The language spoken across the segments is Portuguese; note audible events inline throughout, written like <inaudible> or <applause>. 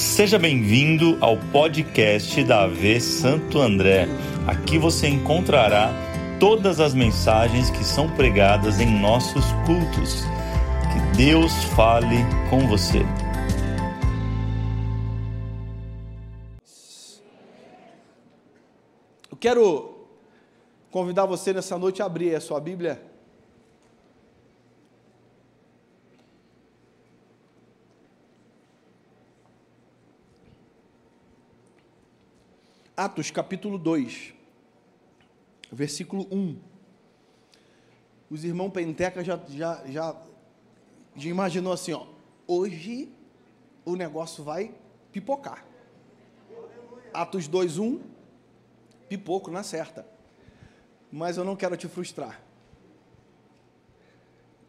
Seja bem-vindo ao podcast da AV Santo André. Aqui você encontrará todas as mensagens que são pregadas em nossos cultos. Que Deus fale com você. Eu quero convidar você nessa noite a abrir a sua Bíblia Atos capítulo 2, versículo 1. Os irmãos Penteca já, já, já, já imaginou assim, ó, hoje o negócio vai pipocar. Atos 2, 1, pipoco na certa. Mas eu não quero te frustrar.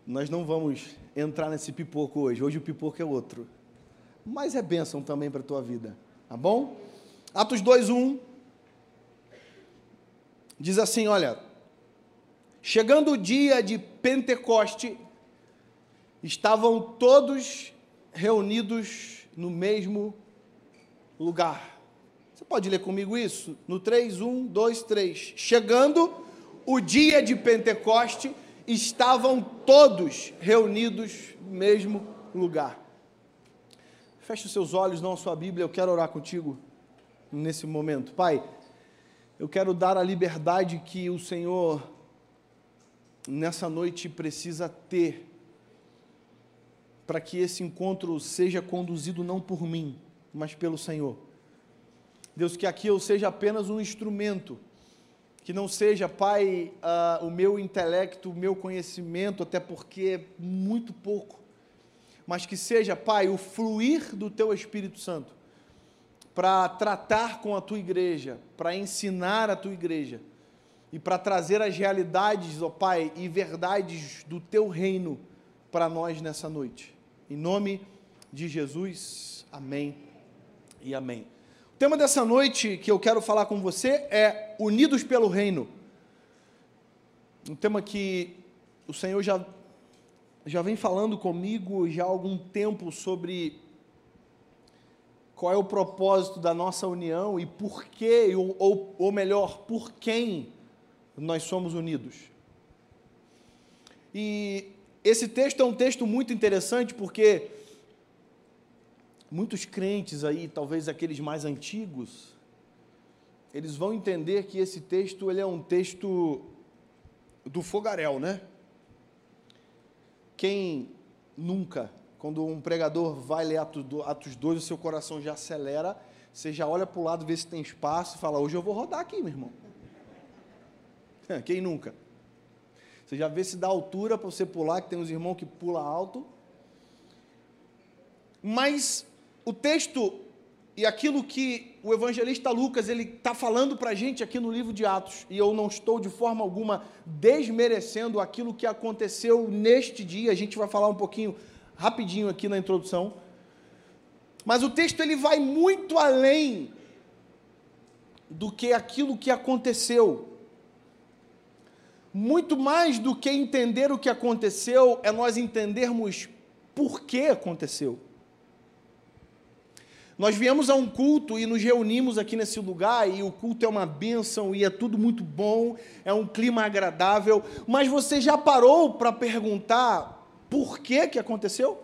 Nós não vamos entrar nesse pipoco hoje. Hoje o pipoco é outro. Mas é bênção também para a tua vida. Tá bom? Atos 2:1 diz assim, olha: Chegando o dia de Pentecoste, estavam todos reunidos no mesmo lugar. Você pode ler comigo isso? No 3, 1, 2, 3. Chegando o dia de Pentecoste, estavam todos reunidos no mesmo lugar. Feche os seus olhos, não a sua Bíblia, eu quero orar contigo nesse momento. Pai, eu quero dar a liberdade que o Senhor, nessa noite, precisa ter, para que esse encontro seja conduzido não por mim, mas pelo Senhor. Deus, que aqui eu seja apenas um instrumento, que não seja, Pai, uh, o meu intelecto, o meu conhecimento, até porque é muito pouco, mas que seja, Pai, o fluir do Teu Espírito Santo para tratar com a tua igreja, para ensinar a tua igreja e para trazer as realidades, ó Pai, e verdades do teu reino para nós nessa noite. Em nome de Jesus, amém e amém. O tema dessa noite que eu quero falar com você é Unidos pelo Reino. Um tema que o Senhor já, já vem falando comigo já há algum tempo sobre qual é o propósito da nossa união e por que, ou, ou melhor, por quem nós somos unidos. E esse texto é um texto muito interessante porque muitos crentes aí, talvez aqueles mais antigos, eles vão entender que esse texto ele é um texto do fogaréu, né? Quem nunca quando um pregador vai ler Atos 2, o seu coração já acelera, você já olha para o lado, vê se tem espaço fala: Hoje eu vou rodar aqui, meu irmão. <laughs> Quem nunca? Você já vê se dá altura para você pular, que tem uns irmãos que pula alto. Mas o texto e aquilo que o evangelista Lucas ele está falando para a gente aqui no livro de Atos, e eu não estou de forma alguma desmerecendo aquilo que aconteceu neste dia, a gente vai falar um pouquinho rapidinho aqui na introdução. Mas o texto ele vai muito além do que aquilo que aconteceu. Muito mais do que entender o que aconteceu, é nós entendermos por que aconteceu. Nós viemos a um culto e nos reunimos aqui nesse lugar, e o culto é uma bênção e é tudo muito bom, é um clima agradável, mas você já parou para perguntar por que que aconteceu?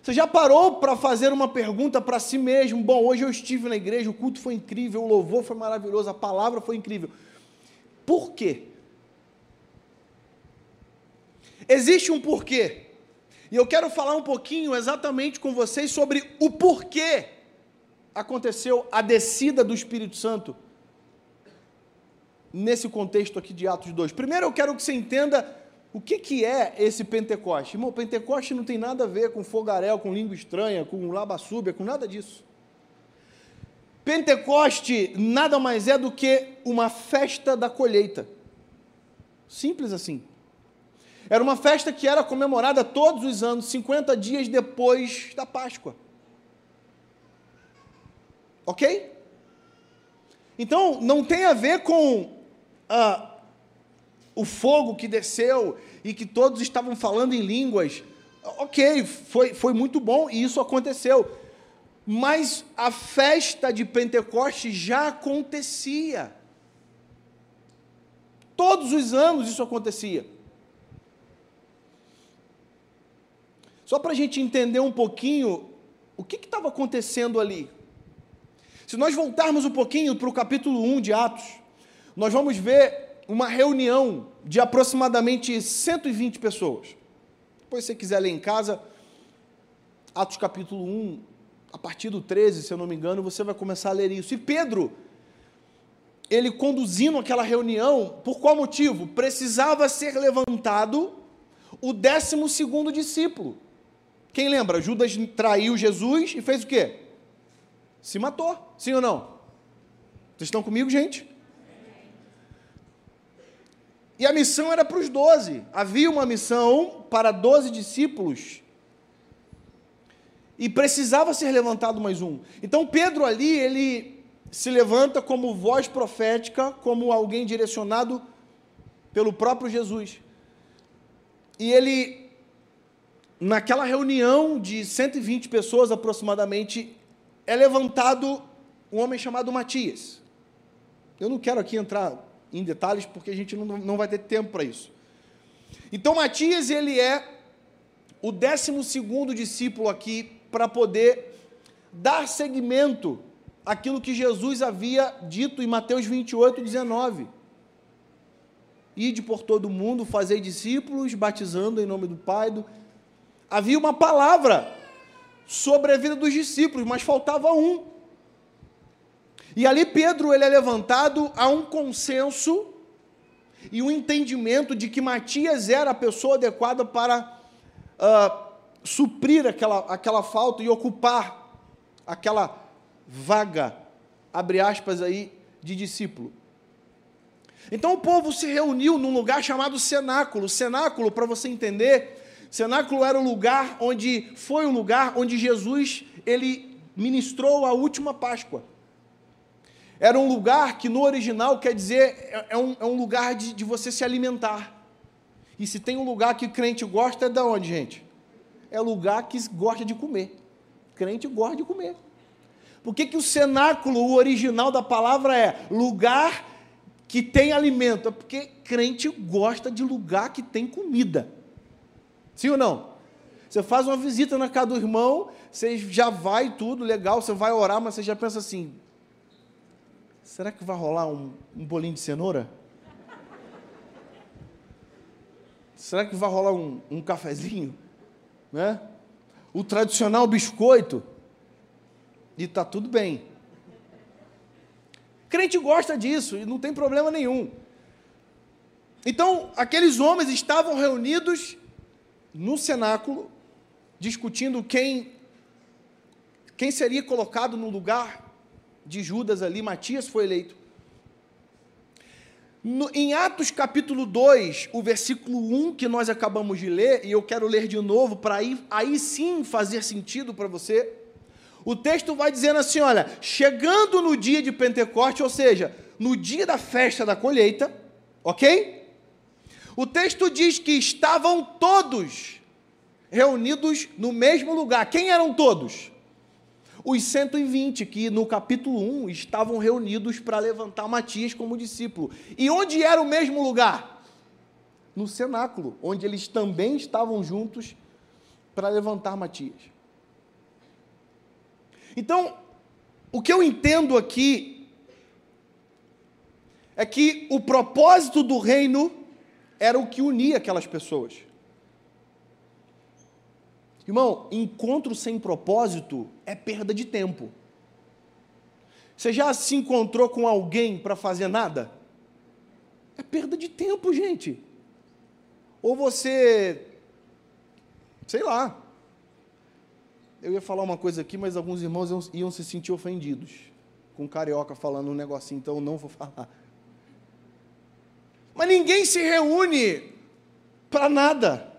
Você já parou para fazer uma pergunta para si mesmo? Bom, hoje eu estive na igreja, o culto foi incrível, o louvor foi maravilhoso, a palavra foi incrível. Por quê? Existe um porquê. E eu quero falar um pouquinho exatamente com vocês sobre o porquê aconteceu a descida do Espírito Santo nesse contexto aqui de Atos 2. Primeiro eu quero que você entenda o que, que é esse Pentecoste? Irmão, Pentecoste não tem nada a ver com fogaréu, com língua estranha, com labassúbia, com nada disso. Pentecoste nada mais é do que uma festa da colheita. Simples assim. Era uma festa que era comemorada todos os anos, 50 dias depois da Páscoa. Ok? Então, não tem a ver com ah, o fogo que desceu e que todos estavam falando em línguas Ok, foi, foi muito bom e isso aconteceu. Mas a festa de Pentecostes já acontecia. Todos os anos isso acontecia. Só para a gente entender um pouquinho o que estava acontecendo ali. Se nós voltarmos um pouquinho para o capítulo 1 de Atos, nós vamos ver uma reunião de aproximadamente 120 pessoas. Depois, se você quiser ler em casa, Atos capítulo 1, a partir do 13, se eu não me engano, você vai começar a ler isso. E Pedro, ele conduzindo aquela reunião, por qual motivo? Precisava ser levantado o décimo segundo discípulo. Quem lembra? Judas traiu Jesus e fez o quê? Se matou, sim ou não? Vocês estão comigo, gente? E a missão era para os doze. Havia uma missão para doze discípulos. E precisava ser levantado mais um. Então Pedro ali, ele se levanta como voz profética, como alguém direcionado pelo próprio Jesus. E ele, naquela reunião de 120 pessoas aproximadamente, é levantado um homem chamado Matias. Eu não quero aqui entrar em detalhes, porque a gente não, não vai ter tempo para isso. Então, Matias, ele é o décimo segundo discípulo aqui para poder dar seguimento àquilo que Jesus havia dito em Mateus 28, 19. Ide por todo mundo, fazei discípulos, batizando em nome do Pai. Do... Havia uma palavra sobre a vida dos discípulos, mas faltava um. E ali Pedro ele é levantado a um consenso e um entendimento de que Matias era a pessoa adequada para uh, suprir aquela, aquela falta e ocupar aquela vaga, abre aspas aí, de discípulo. Então o povo se reuniu num lugar chamado cenáculo. Cenáculo, para você entender, cenáculo era o lugar onde foi o lugar onde Jesus ele ministrou a última Páscoa. Era um lugar que no original quer dizer, é, é um, é um lugar de, de você se alimentar. E se tem um lugar que o crente gosta, é da onde, gente? É lugar que gosta de comer. Crente gosta de comer. Por que, que o cenáculo, o original da palavra é lugar que tem alimento? É porque crente gosta de lugar que tem comida. Sim ou não? Você faz uma visita na casa do irmão, você já vai tudo, legal, você vai orar, mas você já pensa assim: será que vai rolar um, um bolinho de cenoura? Será que vai rolar um, um cafezinho? Né? O tradicional biscoito? E está tudo bem. Crente gosta disso e não tem problema nenhum. Então, aqueles homens estavam reunidos no cenáculo, discutindo quem, quem seria colocado no lugar de Judas ali, Matias foi eleito. No, em Atos capítulo 2, o versículo 1 que nós acabamos de ler, e eu quero ler de novo para aí, aí sim fazer sentido para você. O texto vai dizendo assim: olha, chegando no dia de Pentecoste, ou seja, no dia da festa da colheita, ok? O texto diz que estavam todos reunidos no mesmo lugar. Quem eram todos? Os 120 que no capítulo 1 estavam reunidos para levantar Matias como discípulo. E onde era o mesmo lugar? No cenáculo, onde eles também estavam juntos para levantar Matias. Então, o que eu entendo aqui é que o propósito do reino era o que unia aquelas pessoas. Irmão, encontro sem propósito é perda de tempo. Você já se encontrou com alguém para fazer nada? É perda de tempo, gente. Ou você, sei lá. Eu ia falar uma coisa aqui, mas alguns irmãos iam, iam se sentir ofendidos com carioca falando um negocinho, então eu não vou <laughs> falar. Mas ninguém se reúne para nada.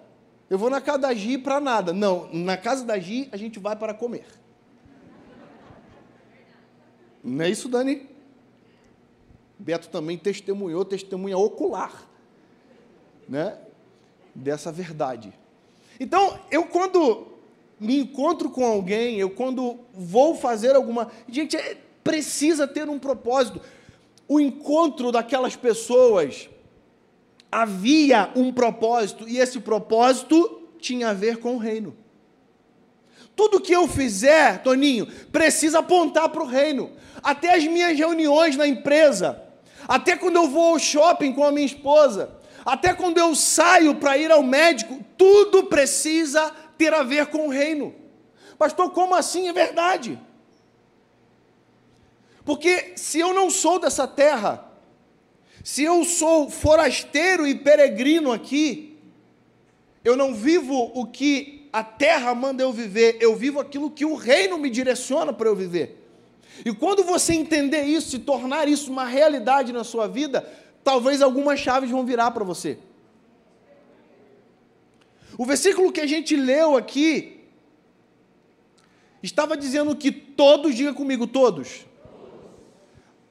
Eu vou na casa da Gi para nada. Não, na casa da Gi a gente vai para comer. Não é isso, Dani? Beto também testemunhou, testemunha ocular, né? Dessa verdade. Então, eu quando me encontro com alguém, eu quando vou fazer alguma. Gente, é, precisa ter um propósito. O encontro daquelas pessoas havia um propósito, e esse propósito tinha a ver com o reino. Tudo que eu fizer, Toninho, precisa apontar para o reino. Até as minhas reuniões na empresa, até quando eu vou ao shopping com a minha esposa, até quando eu saio para ir ao médico, tudo precisa ter a ver com o reino. Pastor, como assim? É verdade. Porque se eu não sou dessa terra, se eu sou forasteiro e peregrino aqui, eu não vivo o que a terra manda eu viver, eu vivo aquilo que o reino me direciona para eu viver. E quando você entender isso, e tornar isso uma realidade na sua vida, talvez algumas chaves vão virar para você. O versículo que a gente leu aqui estava dizendo que todos, diga comigo, todos.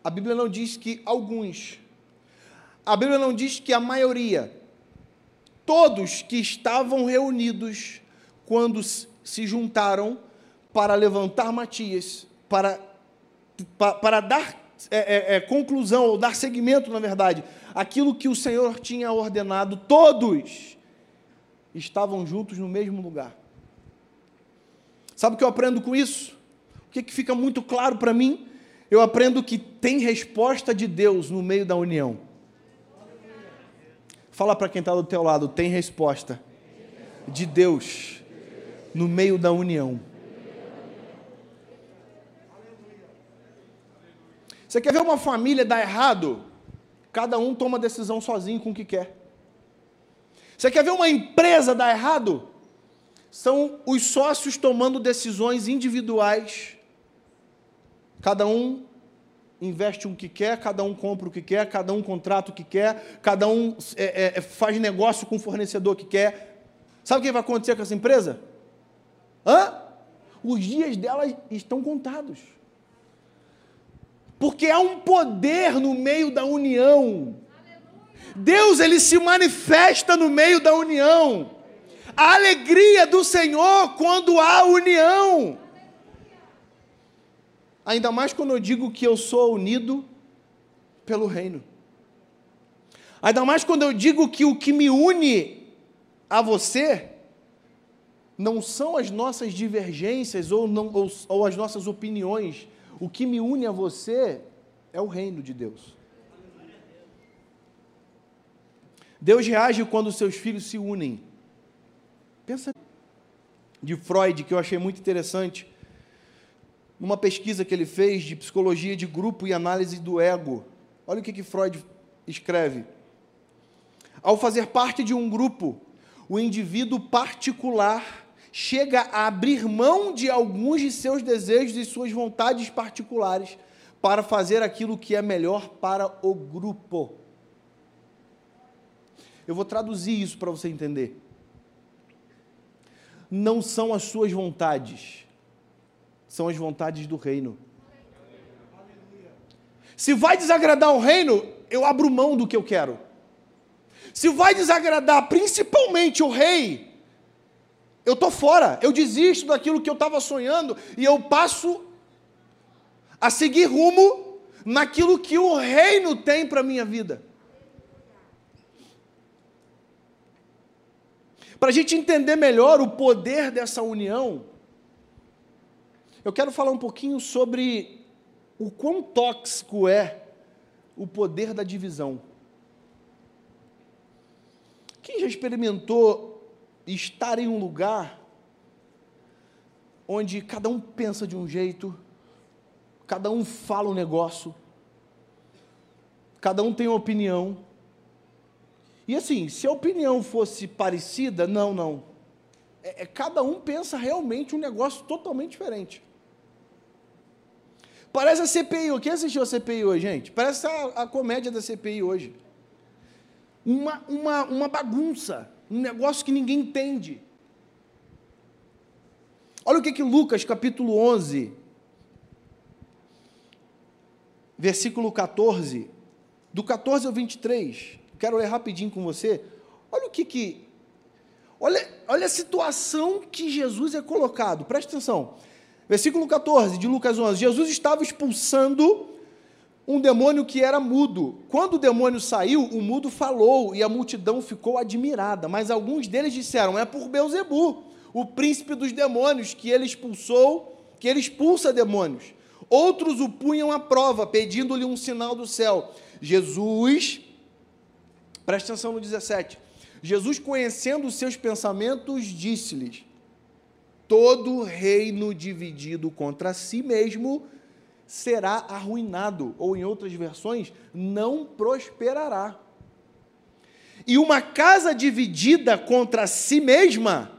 A Bíblia não diz que alguns. A Bíblia não diz que a maioria. Todos que estavam reunidos quando se juntaram para levantar Matias, para, para, dar é, é, é, conclusão, ou dar seguimento, na verdade, aquilo que o Senhor tinha ordenado, todos estavam juntos no mesmo lugar. Sabe o que eu aprendo com isso? O que, que fica muito claro para mim? Eu aprendo que tem resposta de Deus no meio da união. Fala para quem está do teu lado, tem resposta de Deus no meio da união. Você quer ver uma família dar errado? Cada um toma decisão sozinho com o que quer. Você quer ver uma empresa dar errado? São os sócios tomando decisões individuais. Cada um investe o que quer, cada um compra o que quer, cada um contrata o que quer, cada um é, é, faz negócio com o fornecedor que quer. Sabe o que vai acontecer com essa empresa? Hã? Os dias dela estão contados. Porque há um poder no meio da união. Deus ele se manifesta no meio da união. A alegria do Senhor quando há união. Ainda mais quando eu digo que eu sou unido pelo reino. Ainda mais quando eu digo que o que me une a você não são as nossas divergências ou, não, ou, ou as nossas opiniões. O que me une a você é o reino de Deus. Deus reage quando seus filhos se unem. Pensa de Freud, que eu achei muito interessante, numa pesquisa que ele fez de psicologia de grupo e análise do ego. Olha o que, que Freud escreve. Ao fazer parte de um grupo, o indivíduo particular chega a abrir mão de alguns de seus desejos e suas vontades particulares para fazer aquilo que é melhor para o grupo. Eu vou traduzir isso para você entender. Não são as suas vontades, são as vontades do reino. Se vai desagradar o reino, eu abro mão do que eu quero. Se vai desagradar principalmente o rei, eu estou fora, eu desisto daquilo que eu estava sonhando e eu passo a seguir rumo naquilo que o reino tem para a minha vida. Para a gente entender melhor o poder dessa união, eu quero falar um pouquinho sobre o quão tóxico é o poder da divisão. Quem já experimentou estar em um lugar onde cada um pensa de um jeito, cada um fala um negócio, cada um tem uma opinião. E assim, se a opinião fosse parecida, não, não. É, é, cada um pensa realmente um negócio totalmente diferente. Parece a CPI. Quem assistiu a CPI hoje, gente? Parece a, a comédia da CPI hoje. Uma, uma, uma bagunça um negócio que ninguém entende. Olha o que, que Lucas, capítulo 11, versículo 14, do 14 ao 23, quero ler rapidinho com você. Olha o que que. Olha, olha a situação que Jesus é colocado. Preste atenção. Versículo 14 de Lucas 11. Jesus estava expulsando um demônio que era mudo. Quando o demônio saiu, o mudo falou e a multidão ficou admirada. Mas alguns deles disseram: É por Beuzebu, o príncipe dos demônios, que ele expulsou, que ele expulsa demônios. Outros o punham à prova, pedindo-lhe um sinal do céu. Jesus, preste atenção no 17. Jesus, conhecendo os seus pensamentos, disse-lhes: Todo reino dividido contra si mesmo será arruinado, ou em outras versões, não prosperará. E uma casa dividida contra si mesma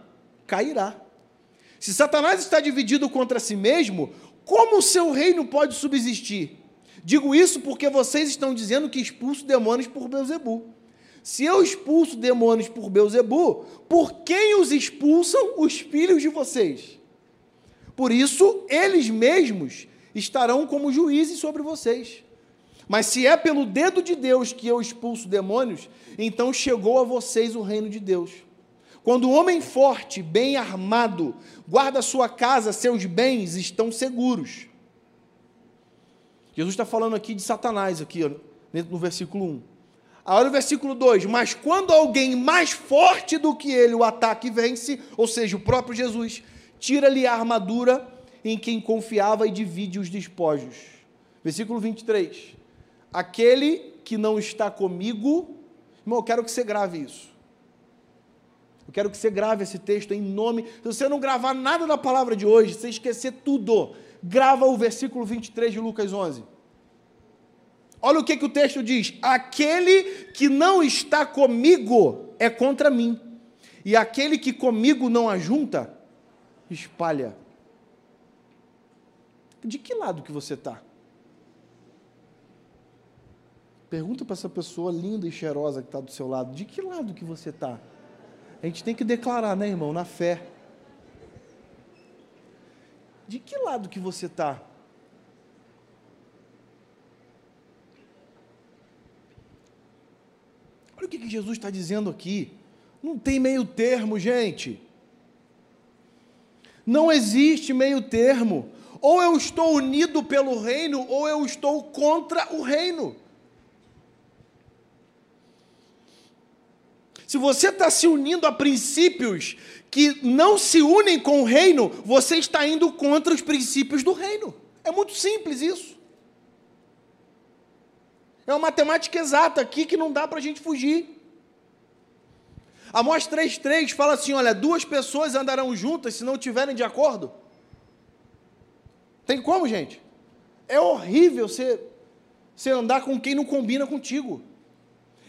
cairá. Se Satanás está dividido contra si mesmo, como o seu reino pode subsistir? Digo isso porque vocês estão dizendo que expulso demônios por Beuzebu. Se eu expulso demônios por Beuzebu, por quem os expulsam os filhos de vocês? Por isso, eles mesmos estarão como juízes sobre vocês. Mas se é pelo dedo de Deus que eu expulso demônios, então chegou a vocês o reino de Deus. Quando o homem forte, bem armado, guarda sua casa, seus bens estão seguros. Jesus está falando aqui de Satanás, aqui no versículo 1. Olha o versículo 2: Mas quando alguém mais forte do que ele o ataque vence, ou seja, o próprio Jesus, tira-lhe a armadura em quem confiava e divide os despojos. Versículo 23. Aquele que não está comigo, irmão, eu quero que você grave isso. Eu quero que você grave esse texto em nome. Se você não gravar nada da palavra de hoje, você esquecer tudo, grava o versículo 23 de Lucas 11. Olha o que, que o texto diz: Aquele que não está comigo é contra mim, e aquele que comigo não ajunta, espalha. De que lado que você está? Pergunta para essa pessoa linda e cheirosa que está do seu lado, de que lado que você está? A gente tem que declarar, né, irmão, na fé. De que lado que você está? Olha o que, que Jesus está dizendo aqui. Não tem meio termo, gente. Não existe meio termo. Ou eu estou unido pelo reino, ou eu estou contra o reino. Se você está se unindo a princípios que não se unem com o reino, você está indo contra os princípios do reino. É muito simples isso. É uma matemática exata aqui que não dá para a gente fugir. Amós 3,3 fala assim: olha, duas pessoas andarão juntas se não tiverem de acordo. Tem como, gente? É horrível você, você andar com quem não combina contigo.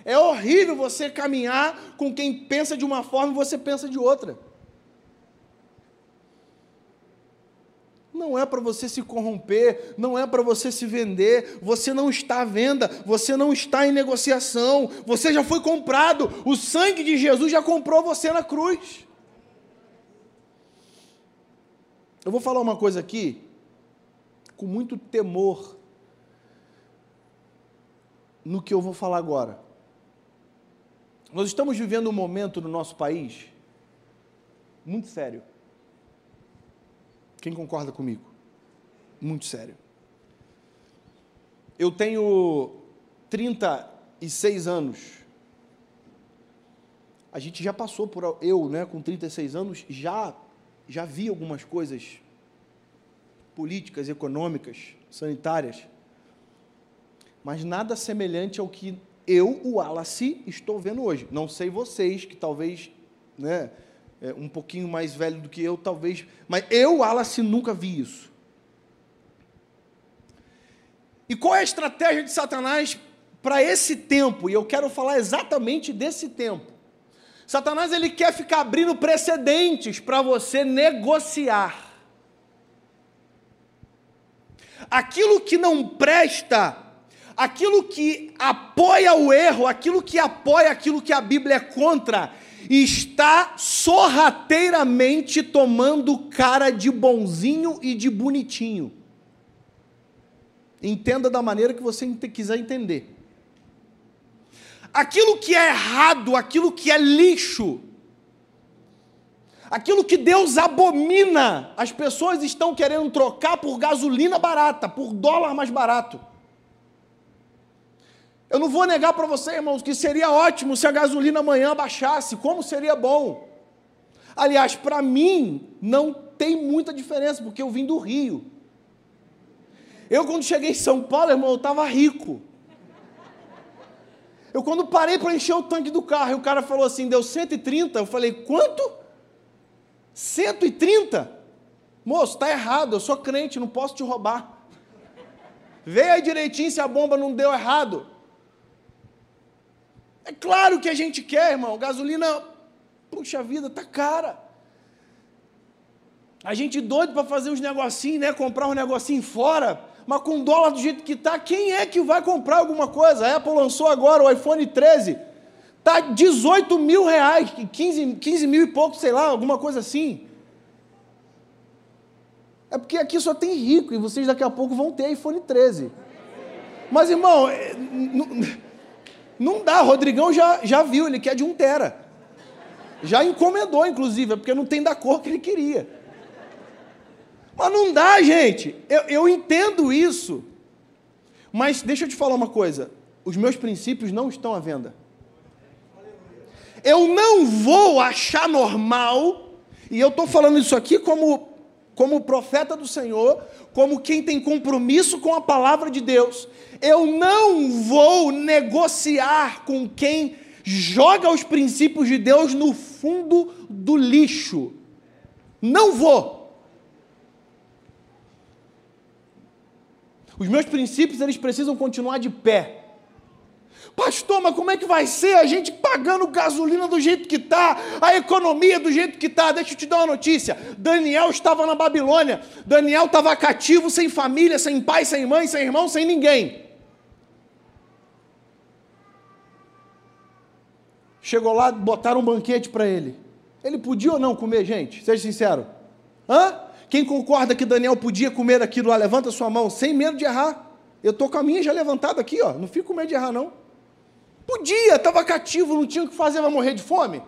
É horrível você caminhar com quem pensa de uma forma e você pensa de outra. Não é para você se corromper, não é para você se vender, você não está à venda, você não está em negociação, você já foi comprado, o sangue de Jesus já comprou você na cruz. Eu vou falar uma coisa aqui, com muito temor, no que eu vou falar agora. Nós estamos vivendo um momento no nosso país muito sério. Quem concorda comigo? Muito sério. Eu tenho 36 anos. A gente já passou por eu, né, com 36 anos, já já vi algumas coisas políticas, econômicas, sanitárias. Mas nada semelhante ao que eu, o Wallace, estou vendo hoje. Não sei vocês, que talvez, né, é, um pouquinho mais velho do que eu, talvez, mas eu, Wallace, nunca vi isso. E qual é a estratégia de Satanás para esse tempo? E eu quero falar exatamente desse tempo. Satanás ele quer ficar abrindo precedentes para você negociar. Aquilo que não presta aquilo que apoia o erro, aquilo que apoia aquilo que a Bíblia é contra, está sorrateiramente tomando cara de bonzinho e de bonitinho. Entenda da maneira que você quiser entender. Aquilo que é errado, aquilo que é lixo, Aquilo que Deus abomina, as pessoas estão querendo trocar por gasolina barata, por dólar mais barato. Eu não vou negar para você, irmãos, que seria ótimo se a gasolina amanhã baixasse, como seria bom. Aliás, para mim, não tem muita diferença, porque eu vim do Rio. Eu, quando cheguei em São Paulo, irmão, eu estava rico. Eu, quando parei para encher o tanque do carro, e o cara falou assim: deu 130. Eu falei: quanto? 130? Moço, está errado, eu sou crente, não posso te roubar. Vê aí direitinho se a bomba não deu errado. É claro que a gente quer, irmão. Gasolina, puxa vida, tá cara. A gente doido para fazer uns negocinhos, né? Comprar um negocinho fora. Mas com dólar do jeito que tá, quem é que vai comprar alguma coisa? A Apple lançou agora o iPhone 13. Tá 18 mil reais, 15, 15 mil e pouco, sei lá, alguma coisa assim. É porque aqui só tem rico e vocês daqui a pouco vão ter iPhone 13. Mas, irmão, é, não dá, Rodrigão já, já viu, ele quer de um tera. Já encomendou, inclusive, é porque não tem da cor que ele queria. Mas não dá, gente. Eu, eu entendo isso. Mas deixa eu te falar uma coisa: os meus princípios não estão à venda. Eu não vou achar normal, e eu estou falando isso aqui como, como profeta do Senhor, como quem tem compromisso com a palavra de Deus. Eu não vou negociar com quem joga os princípios de Deus no fundo do lixo. Não vou. Os meus princípios eles precisam continuar de pé. Pastor, mas como é que vai ser a gente pagando gasolina do jeito que está, a economia do jeito que está? Deixa eu te dar uma notícia. Daniel estava na Babilônia. Daniel estava cativo, sem família, sem pai, sem mãe, sem irmão, sem ninguém. Chegou lá, botaram um banquete para ele. Ele podia ou não comer, gente? Seja sincero. Hã? Quem concorda que Daniel podia comer aquilo lá, levanta sua mão, sem medo de errar. Eu estou com a minha já levantada aqui, ó. Não fico com medo de errar, não. Podia, estava cativo, não tinha o que fazer, vai morrer de fome.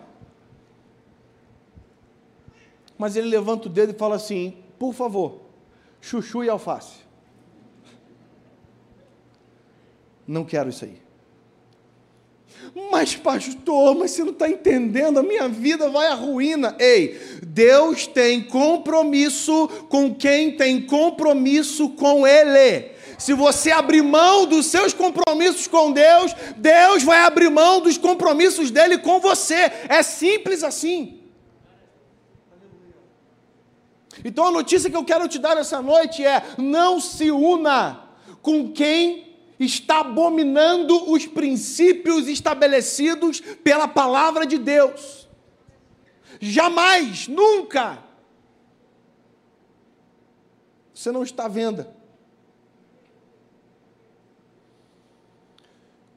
Mas ele levanta o dedo e fala assim: por favor, chuchu e alface. Não quero isso aí. Mas, pastor, mas você não está entendendo, a minha vida vai à ruína. Ei, Deus tem compromisso com quem tem compromisso com Ele. Se você abrir mão dos seus compromissos com Deus, Deus vai abrir mão dos compromissos dele com você. É simples assim. Então a notícia que eu quero te dar essa noite é: não se una com quem está abominando os princípios estabelecidos pela palavra de Deus. Jamais, nunca. Você não está vendo.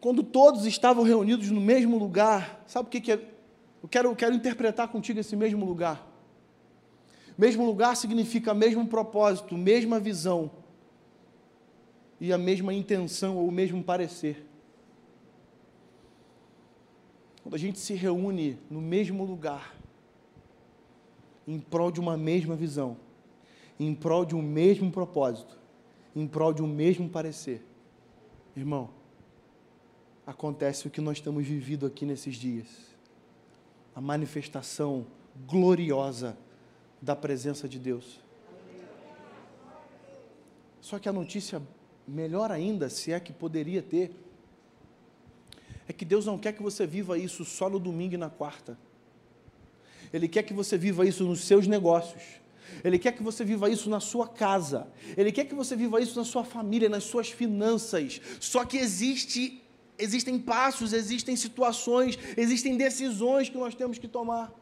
Quando todos estavam reunidos no mesmo lugar, sabe o que, que é? Eu quero, eu quero interpretar contigo esse mesmo lugar. Mesmo lugar significa mesmo propósito, mesma visão e a mesma intenção ou o mesmo parecer. Quando a gente se reúne no mesmo lugar, em prol de uma mesma visão, em prol de um mesmo propósito, em prol de um mesmo parecer, irmão, acontece o que nós estamos vivendo aqui nesses dias. A manifestação gloriosa da presença de Deus. Só que a notícia melhor ainda, se é que poderia ter, é que Deus não quer que você viva isso só no domingo e na quarta. Ele quer que você viva isso nos seus negócios. Ele quer que você viva isso na sua casa. Ele quer que você viva isso na sua família, nas suas finanças. Só que existe, existem passos, existem situações, existem decisões que nós temos que tomar.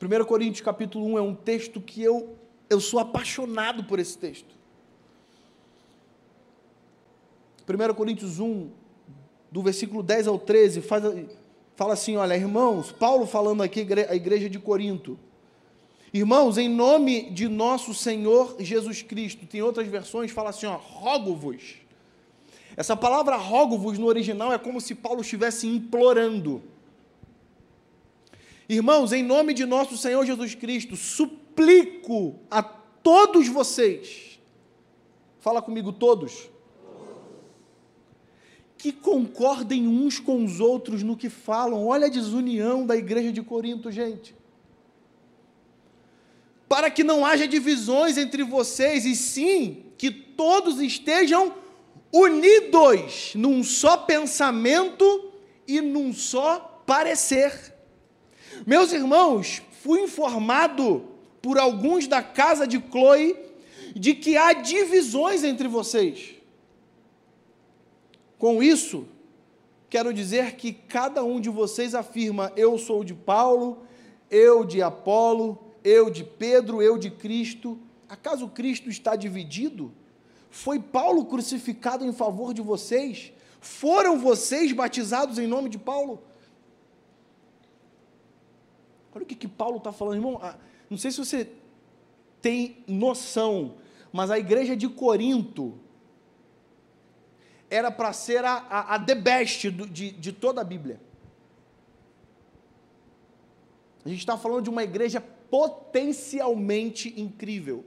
1 Coríntios capítulo 1 é um texto que eu eu sou apaixonado por esse texto. 1 Coríntios 1, do versículo 10 ao 13, faz, fala assim: olha, irmãos, Paulo falando aqui, a igreja de Corinto. Irmãos, em nome de nosso Senhor Jesus Cristo, tem outras versões, fala assim, ó, rogo-vos. Essa palavra rogo-vos no original é como se Paulo estivesse implorando. Irmãos, em nome de nosso Senhor Jesus Cristo, suplico a todos vocês, fala comigo todos, que concordem uns com os outros no que falam. Olha a desunião da igreja de Corinto, gente. Para que não haja divisões entre vocês, e sim que todos estejam unidos num só pensamento e num só parecer. Meus irmãos, fui informado por alguns da casa de Chloe de que há divisões entre vocês. Com isso, quero dizer que cada um de vocês afirma: eu sou de Paulo, eu de Apolo, eu de Pedro, eu de Cristo. Acaso Cristo está dividido? Foi Paulo crucificado em favor de vocês? Foram vocês batizados em nome de Paulo? Olha o que, que Paulo está falando, irmão. Ah, não sei se você tem noção, mas a igreja de Corinto era para ser a, a, a, the best do, de, de toda a Bíblia. A gente está falando de uma igreja potencialmente incrível.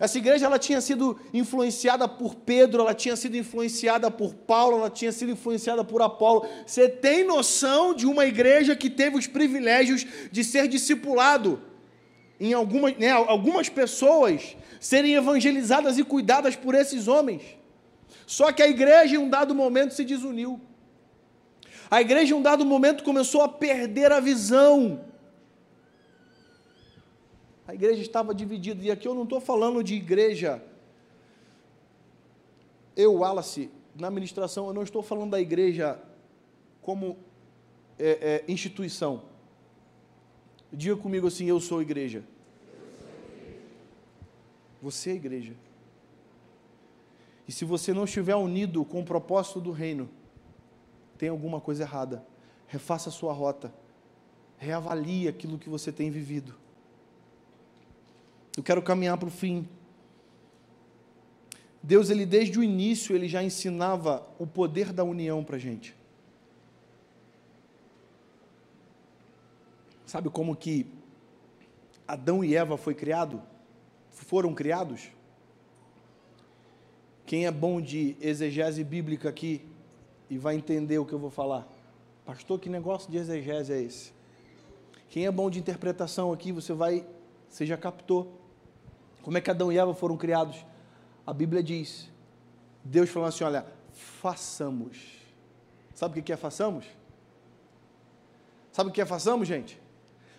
Essa igreja ela tinha sido influenciada por Pedro, ela tinha sido influenciada por Paulo, ela tinha sido influenciada por Apolo. Você tem noção de uma igreja que teve os privilégios de ser discipulado em algumas, né, algumas pessoas serem evangelizadas e cuidadas por esses homens. Só que a igreja, em um dado momento, se desuniu. A igreja, em um dado momento, começou a perder a visão. A igreja estava dividida. E aqui eu não estou falando de igreja. Eu, Wallace, na administração, eu não estou falando da igreja como é, é, instituição. Diga comigo assim: eu sou igreja. Você é igreja. E se você não estiver unido com o propósito do reino, tem alguma coisa errada. Refaça a sua rota. Reavalie aquilo que você tem vivido. Eu quero caminhar para o fim. Deus, ele desde o início, ele já ensinava o poder da união para a gente. Sabe como que Adão e Eva foi criado? Foram criados? Quem é bom de exegese bíblica aqui e vai entender o que eu vou falar? Pastor, que negócio de exegese é esse? Quem é bom de interpretação aqui, você vai, você já captou. Como é que Adão e Eva foram criados? A Bíblia diz, Deus falou assim, olha, façamos. Sabe o que é façamos? Sabe o que é façamos, gente?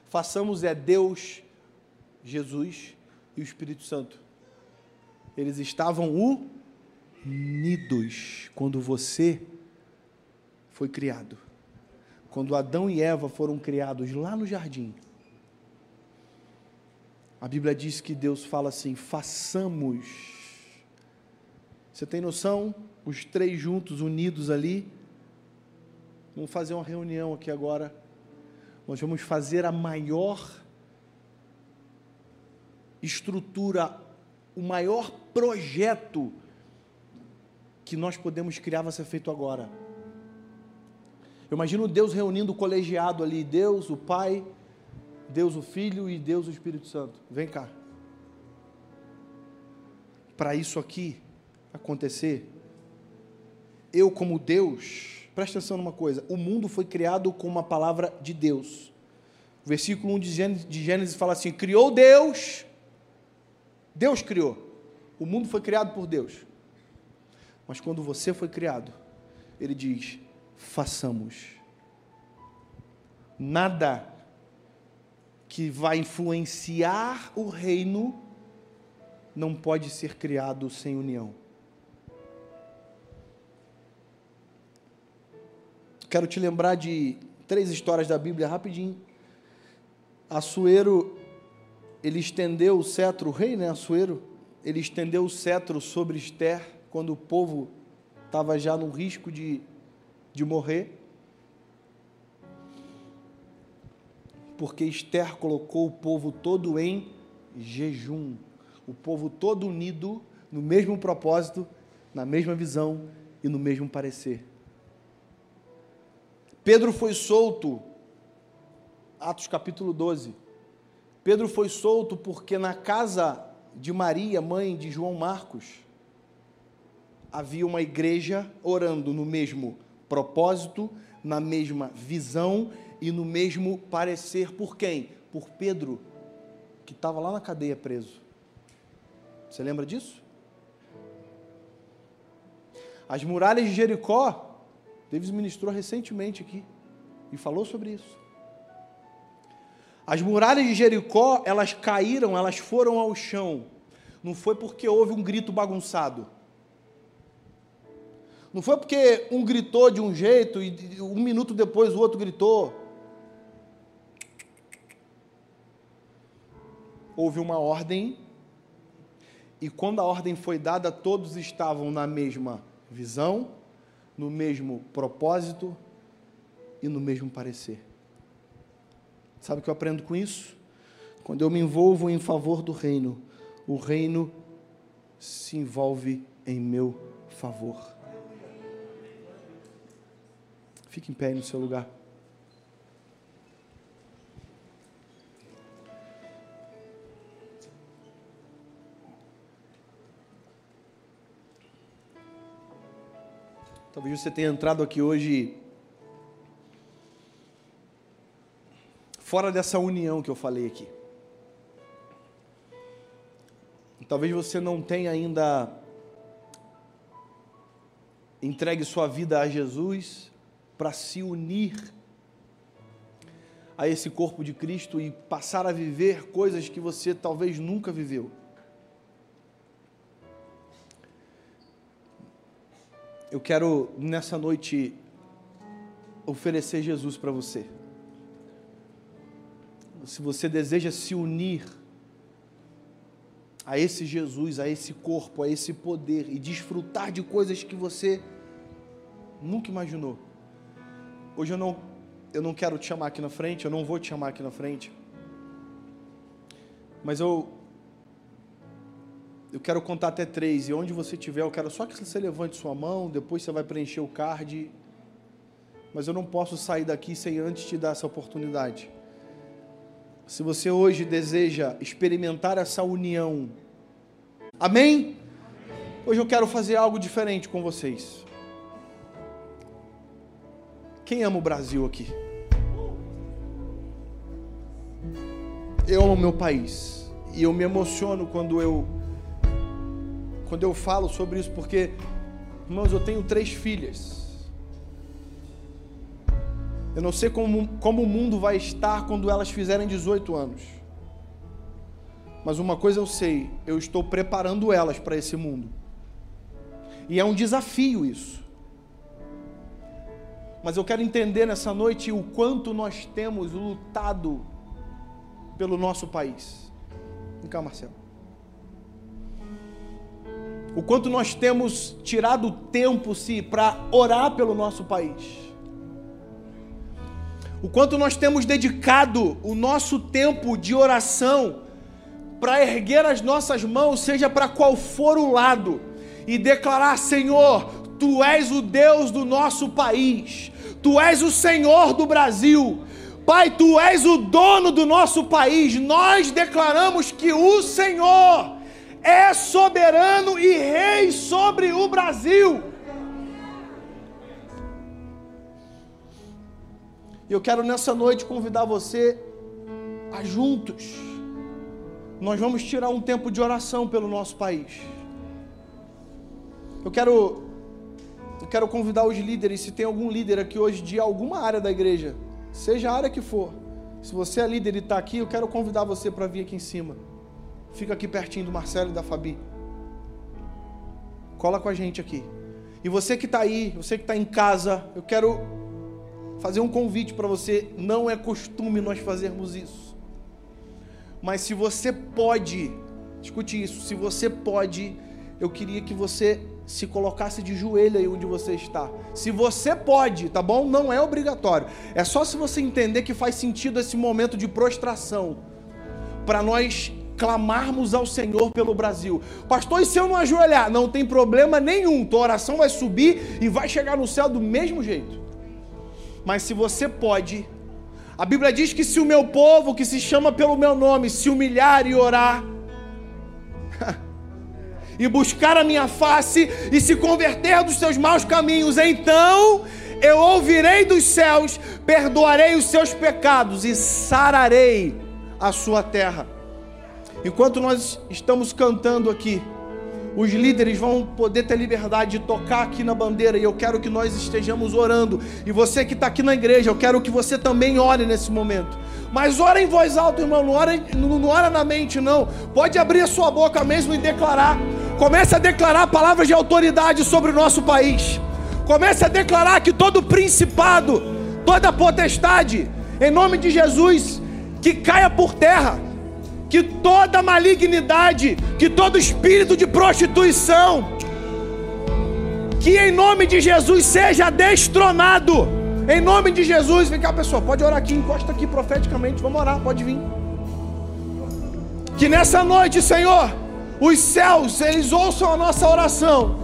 Façamos é Deus, Jesus e o Espírito Santo. Eles estavam unidos quando você foi criado. Quando Adão e Eva foram criados lá no jardim. A Bíblia diz que Deus fala assim: façamos. Você tem noção? Os três juntos, unidos ali. Vamos fazer uma reunião aqui agora. Nós vamos fazer a maior estrutura, o maior projeto que nós podemos criar vai ser feito agora. Eu imagino Deus reunindo o colegiado ali, Deus, o Pai, Deus o Filho e Deus o Espírito Santo. Vem cá. Para isso aqui acontecer, eu como Deus, presta atenção numa coisa, o mundo foi criado com uma palavra de Deus. O versículo 1 de Gênesis, de Gênesis fala assim: criou Deus, Deus criou. O mundo foi criado por Deus. Mas quando você foi criado, ele diz: façamos. Nada que vai influenciar o reino não pode ser criado sem união. Quero te lembrar de três histórias da Bíblia rapidinho. Assuero, ele estendeu o cetro, o rei, né, Assuero, ele estendeu o cetro sobre Esther quando o povo estava já no risco de, de morrer. Porque Esther colocou o povo todo em jejum, o povo todo unido no mesmo propósito, na mesma visão e no mesmo parecer. Pedro foi solto Atos capítulo 12. Pedro foi solto porque na casa de Maria, mãe de João Marcos, havia uma igreja orando no mesmo propósito, na mesma visão e no mesmo parecer. Por quem? Por Pedro, que estava lá na cadeia preso. Você lembra disso? As muralhas de Jericó, Davis ministrou recentemente aqui e falou sobre isso. As muralhas de Jericó, elas caíram, elas foram ao chão. Não foi porque houve um grito bagunçado. Não foi porque um gritou de um jeito e um minuto depois o outro gritou. Houve uma ordem, e quando a ordem foi dada, todos estavam na mesma visão, no mesmo propósito e no mesmo parecer. Sabe o que eu aprendo com isso? Quando eu me envolvo em favor do reino, o reino se envolve em meu favor. Fique em pé no seu lugar. Talvez você tenha entrado aqui hoje fora dessa união que eu falei aqui. Talvez você não tenha ainda entregue sua vida a Jesus para se unir a esse corpo de Cristo e passar a viver coisas que você talvez nunca viveu. Eu quero nessa noite oferecer Jesus para você se você deseja se unir a esse Jesus, a esse corpo, a esse poder e desfrutar de coisas que você nunca imaginou. Hoje eu não, eu não quero te chamar aqui na frente, eu não vou te chamar aqui na frente, mas eu eu quero contar até três e onde você estiver, eu quero só que você levante sua mão, depois você vai preencher o card, mas eu não posso sair daqui sem antes te dar essa oportunidade. Se você hoje deseja experimentar essa união, amém? Hoje eu quero fazer algo diferente com vocês. Quem ama o Brasil aqui? Eu amo meu país e eu me emociono quando eu quando eu falo sobre isso porque irmãos, eu tenho três filhas. Eu não sei como, como o mundo vai estar quando elas fizerem 18 anos. Mas uma coisa eu sei, eu estou preparando elas para esse mundo. E é um desafio isso. Mas eu quero entender nessa noite o quanto nós temos lutado pelo nosso país. Vem cá, Marcelo. O quanto nós temos tirado tempo, se para orar pelo nosso país o quanto nós temos dedicado o nosso tempo de oração para erguer as nossas mãos, seja para qual for o lado, e declarar: Senhor, Tu és o Deus do nosso país, Tu és o Senhor do Brasil. Pai, Tu és o dono do nosso país. Nós declaramos que o Senhor é soberano e rei sobre o Brasil. E eu quero nessa noite convidar você a juntos. Nós vamos tirar um tempo de oração pelo nosso país. Eu quero eu quero convidar os líderes, se tem algum líder aqui hoje de alguma área da igreja, seja a área que for. Se você é líder e está aqui, eu quero convidar você para vir aqui em cima. Fica aqui pertinho do Marcelo e da Fabi. Cola com a gente aqui. E você que está aí, você que está em casa, eu quero fazer um convite para você. Não é costume nós fazermos isso. Mas se você pode, escute isso, se você pode, eu queria que você se colocasse de joelho aí onde você está. Se você pode, tá bom? Não é obrigatório. É só se você entender que faz sentido esse momento de prostração para nós clamarmos ao Senhor pelo Brasil. Pastor, e se eu não ajoelhar? Não tem problema nenhum. Tua oração vai subir e vai chegar no céu do mesmo jeito. Mas se você pode, A Bíblia diz que se o meu povo, que se chama pelo meu nome, se humilhar e orar, <laughs> e buscar a minha face e se converter dos seus maus caminhos, então eu ouvirei dos céus, perdoarei os seus pecados e sararei a sua terra. Enquanto nós estamos cantando aqui, os líderes vão poder ter liberdade de tocar aqui na bandeira e eu quero que nós estejamos orando. E você que está aqui na igreja, eu quero que você também ore nesse momento. Mas ora em voz alta, irmão, não ora, não, ora na mente, não. Pode abrir a sua boca mesmo e declarar. Comece a declarar palavras de autoridade sobre o nosso país. Comece a declarar que todo principado, toda potestade, em nome de Jesus, que caia por terra que toda malignidade, que todo espírito de prostituição, que em nome de Jesus seja destronado. Em nome de Jesus, vem cá, pessoal, pode orar aqui, encosta aqui profeticamente, vamos orar, pode vir. Que nessa noite, Senhor, os céus, eles ouçam a nossa oração.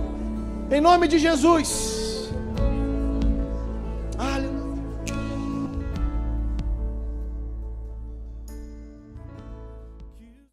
Em nome de Jesus. Aleluia.